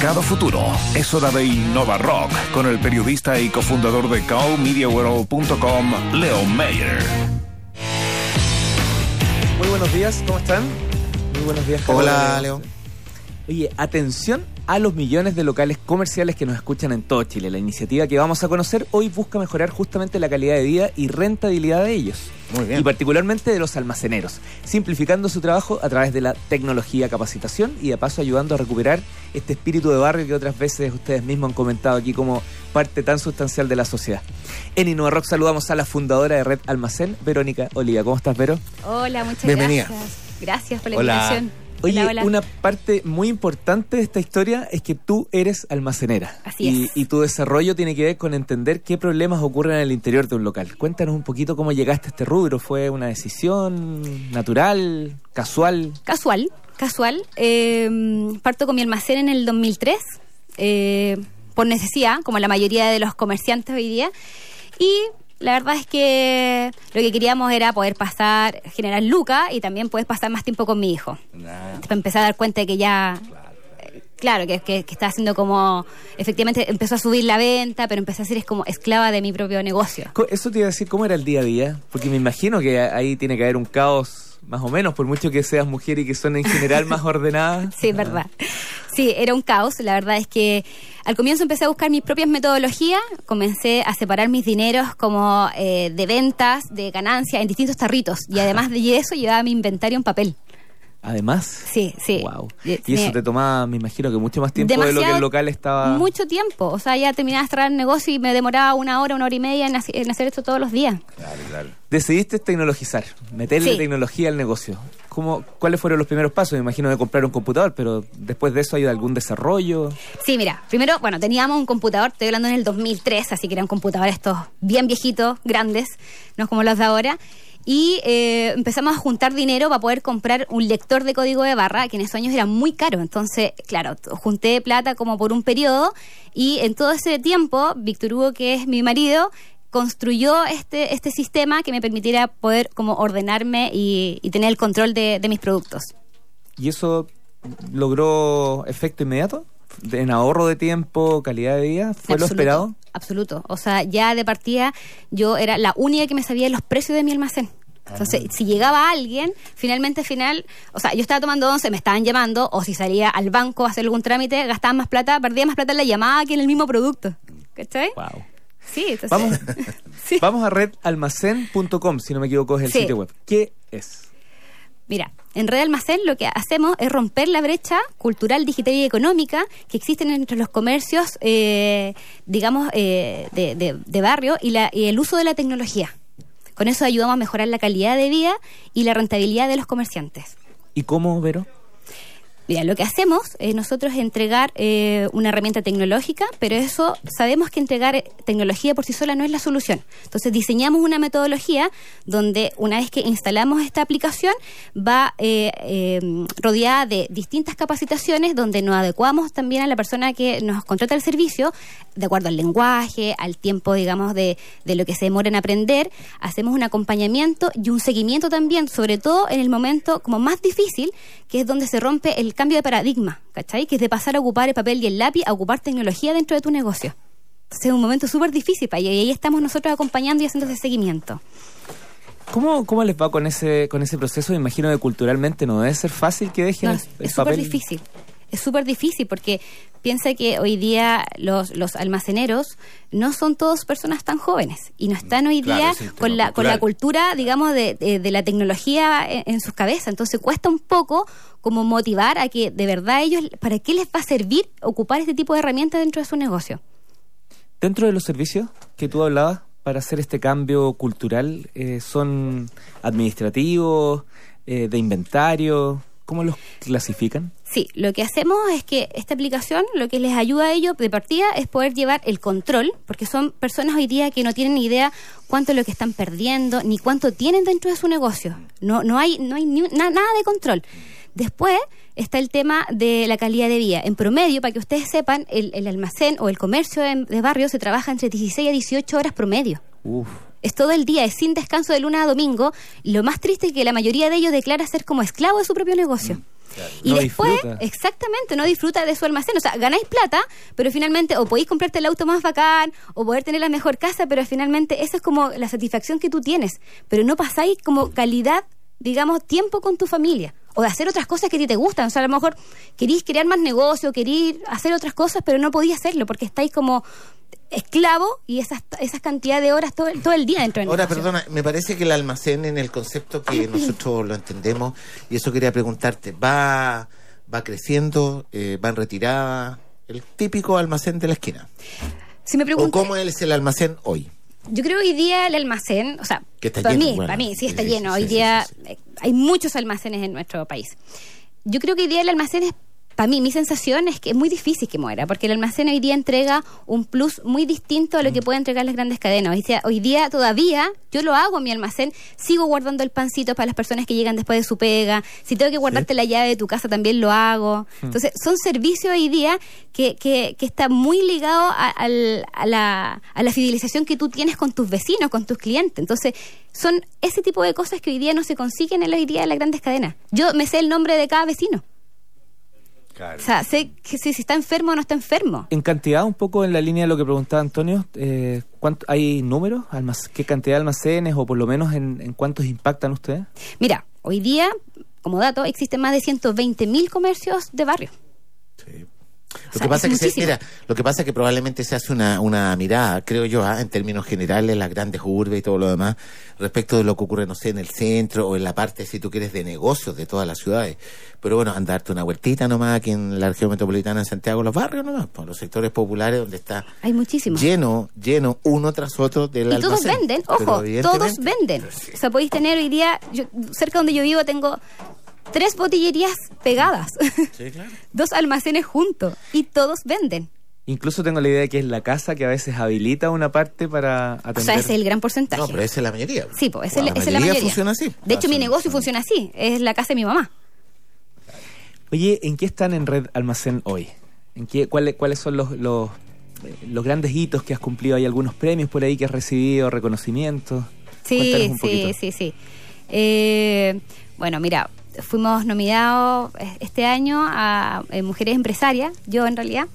mercado futuro. Es hora de Innova Rock con el periodista y cofundador de cowmediaworld.com, Leo Mayer. Muy buenos días, ¿cómo están? Muy buenos días. Hola, Leo. Oye, atención a los millones de locales comerciales que nos escuchan en todo Chile. La iniciativa que vamos a conocer hoy busca mejorar justamente la calidad de vida y rentabilidad de ellos. Muy bien. Y particularmente de los almaceneros, simplificando su trabajo a través de la tecnología, capacitación y de paso ayudando a recuperar este espíritu de barrio que otras veces ustedes mismos han comentado aquí como parte tan sustancial de la sociedad. En Innova Rock saludamos a la fundadora de Red Almacén, Verónica Oliva. ¿Cómo estás, Vero? Hola, muchas Bienvenida. gracias. Gracias por la Hola. invitación. Oye, Hola, hola. una parte muy importante de esta historia es que tú eres almacenera. Así y, es. y tu desarrollo tiene que ver con entender qué problemas ocurren en el interior de un local. Cuéntanos un poquito cómo llegaste a este rubro. ¿Fue una decisión natural, casual? Casual, casual. Eh, parto con mi almacén en el 2003, eh, por necesidad, como la mayoría de los comerciantes hoy día. Y la verdad es que lo que queríamos era poder pasar, generar lucas y también poder pasar más tiempo con mi hijo. Para empezar a dar cuenta de que ya... eh, Claro, que, que, que está haciendo como... Efectivamente empezó a subir la venta, pero empecé a ser es como esclava de mi propio negocio. Eso te iba a decir, ¿cómo era el día a día? Porque me imagino que ahí tiene que haber un caos, más o menos, por mucho que seas mujer y que son en general más ordenadas. Sí, verdad. Sí, era un caos. La verdad es que al comienzo empecé a buscar mis propias metodologías, comencé a separar mis dineros como eh, de ventas, de ganancias en distintos tarritos y además de eso llevaba mi inventario en papel. Además. Sí, sí. Wow. Y eso te tomaba, me imagino que mucho más tiempo de lo que el local estaba. Mucho tiempo. O sea, ya terminaba de cerrar el negocio y me demoraba una hora, una hora y media en, hace- en hacer esto todos los días. Decidiste tecnologizar, meterle Sí. tecnología al negocio. ¿Cómo, ¿Cuáles fueron los primeros pasos? Me imagino de comprar un computador, pero después de eso hay algún desarrollo. Sí, mira, primero, bueno, teníamos un computador, estoy hablando en el 2003, así que era un computador estos bien viejitos, grandes, no como los de ahora. Y eh, empezamos a juntar dinero para poder comprar un lector de código de barra, que en esos años era muy caro. Entonces, claro, junté plata como por un periodo y en todo ese tiempo, Víctor Hugo, que es mi marido, construyó este, este sistema que me permitiera poder como ordenarme y, y tener el control de, de mis productos. ¿Y eso logró efecto inmediato? ¿En ahorro de tiempo, calidad de vida? ¿Fue lo esperado? Absoluto. O sea, ya de partida yo era la única que me sabía los precios de mi almacén. Entonces, Ah. si llegaba alguien, finalmente, al final, o sea, yo estaba tomando once, me estaban llamando, o si salía al banco a hacer algún trámite, gastaba más plata, perdía más plata en la llamada que en el mismo producto. ¿Cachai? Wow. Sí, entonces. Vamos, Sí. vamos a redalmacén.com, si no me equivoco, es el Sí. sitio web. ¿Qué es? Mira, en Red Almacén lo que hacemos es romper la brecha cultural, digital y económica que existen entre los comercios, eh, digamos, eh, de, de- de barrio y, la- y el uso de la tecnología. Con eso ayudamos a mejorar la calidad de vida y la rentabilidad de los comerciantes. ¿Y cómo, Vero? Lo que hacemos es nosotros entregar eh, una herramienta tecnológica, pero eso sabemos que entregar eh, tecnología por sí sola no es la solución. Entonces diseñamos una metodología donde una vez que instalamos esta aplicación va eh, rodeada de distintas capacitaciones donde nos adecuamos también a la persona que nos contrata el servicio de acuerdo al lenguaje, al tiempo, digamos, de, de lo que se demora en aprender. Hacemos un acompañamiento y un seguimiento también, sobre todo en el momento como más difícil, que es donde se rompe el cambio de paradigma, ¿cachai? Que es de pasar a ocupar el papel y el lápiz a ocupar tecnología dentro de tu negocio. Entonces es un momento súper difícil para y ahí estamos nosotros acompañando y haciendo ese seguimiento. ¿Cómo, ¿Cómo les va con ese, con ese proceso? Me imagino que culturalmente no debe ser fácil que dejen No, el, es el es súper papel. difícil. Es súper difícil porque piensa que hoy día los, los almaceneros no son todos personas tan jóvenes y no están hoy Claro, día es con la, con la cultura, digamos, de, de- de la tecnología en, en sus cabezas. Entonces cuesta un poco como motivar a que de verdad ellos, ¿para qué les va a servir ocupar este tipo de herramientas dentro de su negocio? Dentro de los servicios que tú hablabas para hacer este cambio cultural, eh, ¿son administrativos, eh, de inventario? ¿Cómo los clasifican? Sí, lo que hacemos es que esta aplicación lo que les ayuda a ellos de partida es poder llevar el control, porque son personas hoy día que no tienen ni idea cuánto es lo que están perdiendo, ni cuánto tienen dentro de su negocio. No, no hay, no hay ni na- nada de control. Después está el tema de la calidad de vida. En promedio, para que ustedes sepan, el, el almacén o el comercio de, de barrio se trabaja entre 16 a 18 horas promedio. Uf. Es todo el día, es sin descanso de lunes a domingo. Lo más triste es que la mayoría de ellos declara ser como esclavo de su propio negocio. Y después, exactamente, no disfruta de su almacén. O sea, ganáis plata, pero finalmente o podéis comprarte el auto más bacán o poder tener la mejor casa, pero finalmente esa es como la satisfacción que tú tienes. Pero no pasáis como calidad, digamos, tiempo con tu familia o de hacer otras cosas que a ti te gustan. O sea, a lo mejor querís crear más negocio, querís hacer otras cosas, pero no podías hacerlo porque estáis como esclavo y esas, esas cantidades de horas todo, todo el día dentro del Ahora, perdona, me parece que el almacén en el concepto que nosotros lo entendemos, y eso quería preguntarte, ¿va, va creciendo, eh, va en retirada? El típico almacén de la esquina. Si me ¿O cómo es el almacén hoy? Yo creo que hoy día el almacén, o sea, para mí, para mí sí está lleno. hoy día hay muchos almacenes en nuestro país. Yo creo que hoy día el almacén es para mí, mi sensación es que es muy difícil que muera, porque el almacén hoy día entrega un plus muy distinto a lo que mm. puede entregar las grandes cadenas. Hoy día, hoy día todavía yo lo hago en mi almacén, sigo guardando el pancito para las personas que llegan después de su pega. Si tengo que guardarte la llave de tu casa, también lo hago. Mm. Entonces, son servicios hoy día que, que, que está muy ligado a, la, a la fidelización que tú tienes con tus vecinos, con tus clientes. Entonces, son ese tipo de cosas que hoy día no se consiguen en hoy día de las grandes cadenas. Yo me sé el nombre de cada vecino. O sea, sé que si, está enfermo o no está enfermo. En cantidad, un poco en la línea de lo que preguntaba Antonio, eh, ¿hay números? ¿Qué cantidad de almacenes o por lo menos en, cuántos impactan ustedes? Mira, hoy día, como dato, existen más de 120.000 comercios de barrio. Sí. Lo, que pasa es que mira, lo que pasa es que probablemente se hace una, una mirada, creo yo, ¿ah? en términos generales, las grandes urbes y todo lo demás, respecto de lo que ocurre, no sé, en el centro o en la parte, si tú quieres, de negocios de todas las ciudades. Pero bueno, andarte una vueltita nomás aquí en la región metropolitana de Santiago, los barrios nomás, por los sectores populares donde está Hay muchísimos. lleno, lleno, uno tras otro de la Y todos venden, ojo, todos venden. O sea, podéis tener hoy día, yo, cerca donde yo vivo tengo tres botillerías pegadas, dos almacenes juntos y todos venden. Incluso tengo la idea de que es la casa que a veces habilita una parte para atender. O sea, ese es el gran porcentaje. No, pero esa es la mayoría. Sí, pues esa, es la mayoría. funciona así. De hecho, mi negocio funciona así. Es la casa de mi mamá. Oye, ¿en qué están en Red Almacén hoy? ¿En qué, cuáles, ¿Cuáles son los, los, los grandes hitos que has cumplido? ¿Hay algunos premios por ahí que has recibido, reconocimientos? Sí, sí, sí, sí. Eh, bueno, mira, fuimos nominados este año a eh, Mujeres Empresarias, yo en realidad.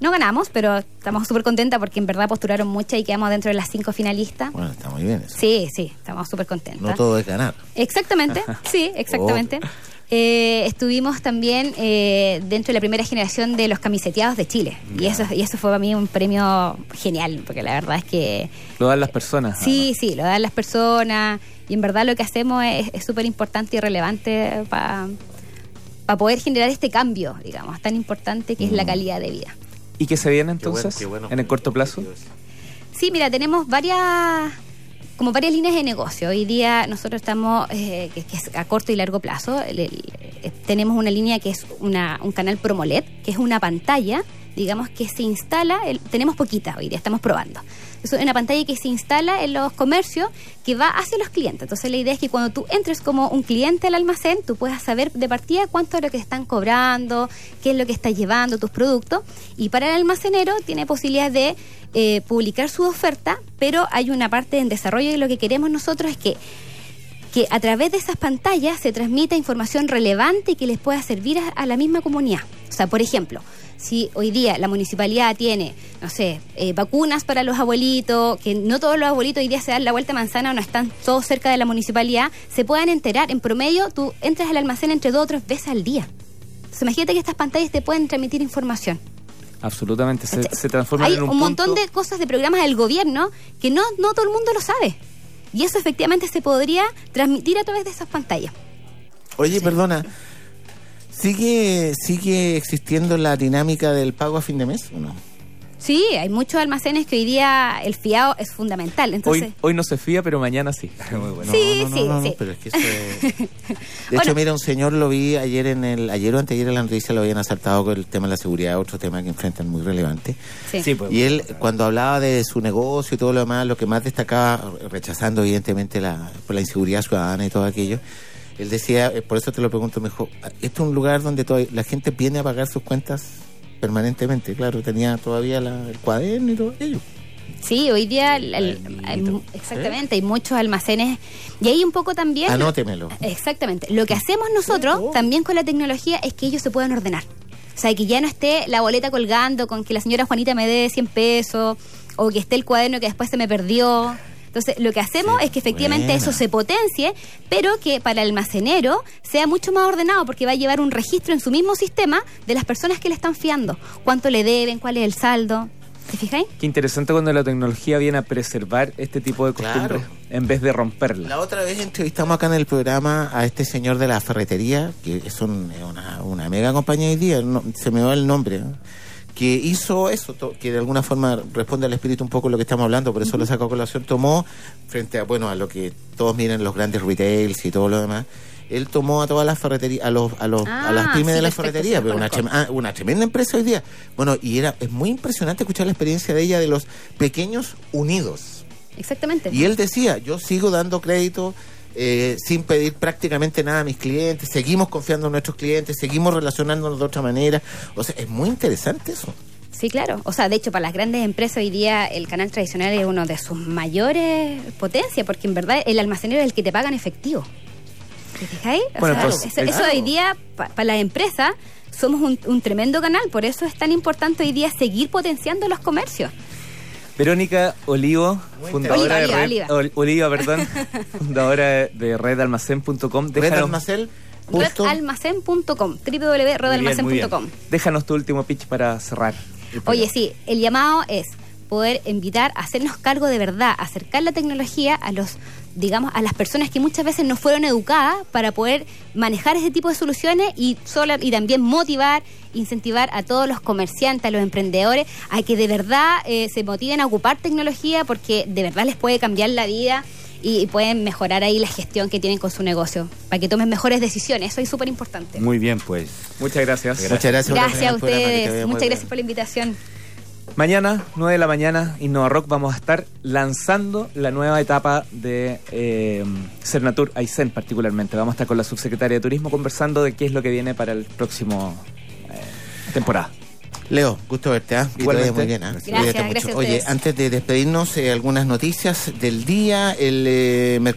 No ganamos, pero estamos súper contentas porque en verdad postularon muchas y quedamos dentro de las cinco finalistas. Bueno, está muy bien eso. Sí, sí, estamos súper contentas. No todo es ganar. Exactamente, sí, exactamente. Eh, estuvimos también eh, dentro de la primera generación de los camiseteados de Chile. Y eso, y eso fue para mí un premio genial, porque la verdad es que... Lo dan las personas. Sí, sí, lo dan las personas. Y en verdad lo que hacemos es súper importante y relevante para poder generar este cambio, digamos, tan importante que es la mm. calidad de vida. ¿Y qué se viene entonces en el corto plazo? Sí, mira, tenemos varias como varias líneas de negocio. Hoy día nosotros estamos, eh, que, es a corto y largo plazo, eh, tenemos una línea que es una, un canal Promolet, que es una pantalla, digamos, que se instala, tenemos poquita hoy día, estamos probando. Es una pantalla que se instala en los comercios que va hacia los clientes. Entonces la idea es que cuando tú entres como un cliente al almacén, tú puedas saber de partida cuánto es lo que están cobrando, qué es lo que está llevando tus productos. Y para el almacenero tiene posibilidad de eh, publicar su oferta, pero hay una parte en desarrollo y lo que queremos nosotros es que que a través de esas pantallas se transmita información relevante y que les pueda servir a la misma comunidad. O sea, por ejemplo, si hoy día la municipalidad tiene, no sé, eh, vacunas para los abuelitos, que no todos los abuelitos hoy día se dan la vuelta a manzana o no están todos cerca de la municipalidad, se puedan enterar. En promedio, tú entras al almacén entre dos o tres veces al día. Entonces, imagínate que estas pantallas te pueden transmitir información. Absolutamente, se, se transforma en un, un montón de cosas de programas del gobierno que no, no todo el mundo lo sabe. Y eso efectivamente se podría transmitir a través de esas pantallas. Oye, perdona, ¿Sigue, ¿Sigue existiendo la dinámica del pago a fin de mes o no? Sí, hay muchos almacenes que hoy día el fiado es fundamental. Entonces... Hoy, no se fía, pero mañana sí. Sí, sí, sí. Pero es que De hecho, mira, un señor lo vi ayer en el ayer o anteayer en la noticia lo habían asaltado con el tema de la seguridad, otro tema que enfrentan muy relevante. Sí. Pues, y él, cuando hablaba de su negocio y todo lo demás, lo que más destacaba, rechazando evidentemente la, por la inseguridad ciudadana y todo aquello, él decía, eh, por eso te lo pregunto mejor, ¿esto es un lugar donde la gente viene a pagar sus cuentas permanentemente? Claro, tenía todavía el cuaderno y todo aquello. Sí, hoy día exactamente, hay muchos almacenes y ahí un poco también... Anótemelo. Exactamente. Lo que hacemos nosotros también con la tecnología es que ellos se puedan ordenar. O sea, que ya no esté la boleta colgando con que la señora Juanita me dé 100 pesos o que esté el cuaderno que después se me perdió. Entonces, lo que hacemos es que efectivamente eso se potencie, pero que para el almacenero sea mucho más ordenado, porque va a llevar un registro en su mismo sistema de las personas que le están fiando, cuánto le deben, cuál es el saldo. ¿Te fijáis? Qué interesante cuando la tecnología viene a preservar este tipo de costumbres en vez de romperla. La otra vez entrevistamos acá en el programa a este señor de la ferretería, que es una, una, mega compañía hoy día, se me va el nombre que hizo eso, que de alguna forma responde al espíritu un poco lo que estamos hablando, por eso lo saco a colación, tomó, frente a, bueno, a lo que todos miren los grandes retails y todo lo demás, él tomó a todas las ferreterías, a los, a los, a las ah, pymes de la ferretería, pero una, ah, una tremenda empresa hoy día. Bueno, y era, es muy impresionante escuchar la experiencia de ella de los pequeños unidos. Exactamente. Y él decía, yo sigo dando crédito eh, sin pedir prácticamente nada a mis clientes, seguimos confiando en nuestros clientes, seguimos relacionándonos de otra manera. O sea, es muy interesante eso. Sí, claro. O sea, de hecho, para las grandes empresas hoy día el canal tradicional es uno de sus mayores potencias, porque en verdad el almacenero es el que te paga en efectivo. ¿Te fijáis? Pues, eso, hoy día, para las empresas, somos un tremendo canal, por eso es tan importante hoy día seguir potenciando los comercios. Verónica Olivo, fundadora de Red, Oliva. perdón, fundadora de redalmacén.com. Redalmacén.com, www.redalmacén.com. Déjanos tu último pitch para cerrar. Oye, sí, el llamado es poder invitar a hacernos cargo de verdad, acercar la tecnología a los digamos, a las personas que muchas veces no fueron educadas para poder manejar ese tipo de soluciones y, solo, y también motivar, incentivar a todos los comerciantes, a los emprendedores, a que de verdad eh, se motiven a ocupar tecnología porque de verdad les puede cambiar la vida y, pueden mejorar ahí la gestión que tienen con su negocio, para que tomen mejores decisiones. Eso es súper importante. Muy bien, pues. Muchas gracias. Muchas gracias. Gracias a ustedes. Muchas gracias por la invitación. Mañana, 9 de la mañana, Innova Rock, vamos a estar lanzando la nueva etapa de eh, Cernatur Aysén particularmente. Vamos a estar con la subsecretaria de Turismo conversando de qué es lo que viene para el próximo eh, temporada. Leo, gusto verte, ¿eh? Igualmente. Muy bien, ¿eh? Gracias, gracias Oye, antes de despedirnos, eh, algunas noticias del día. El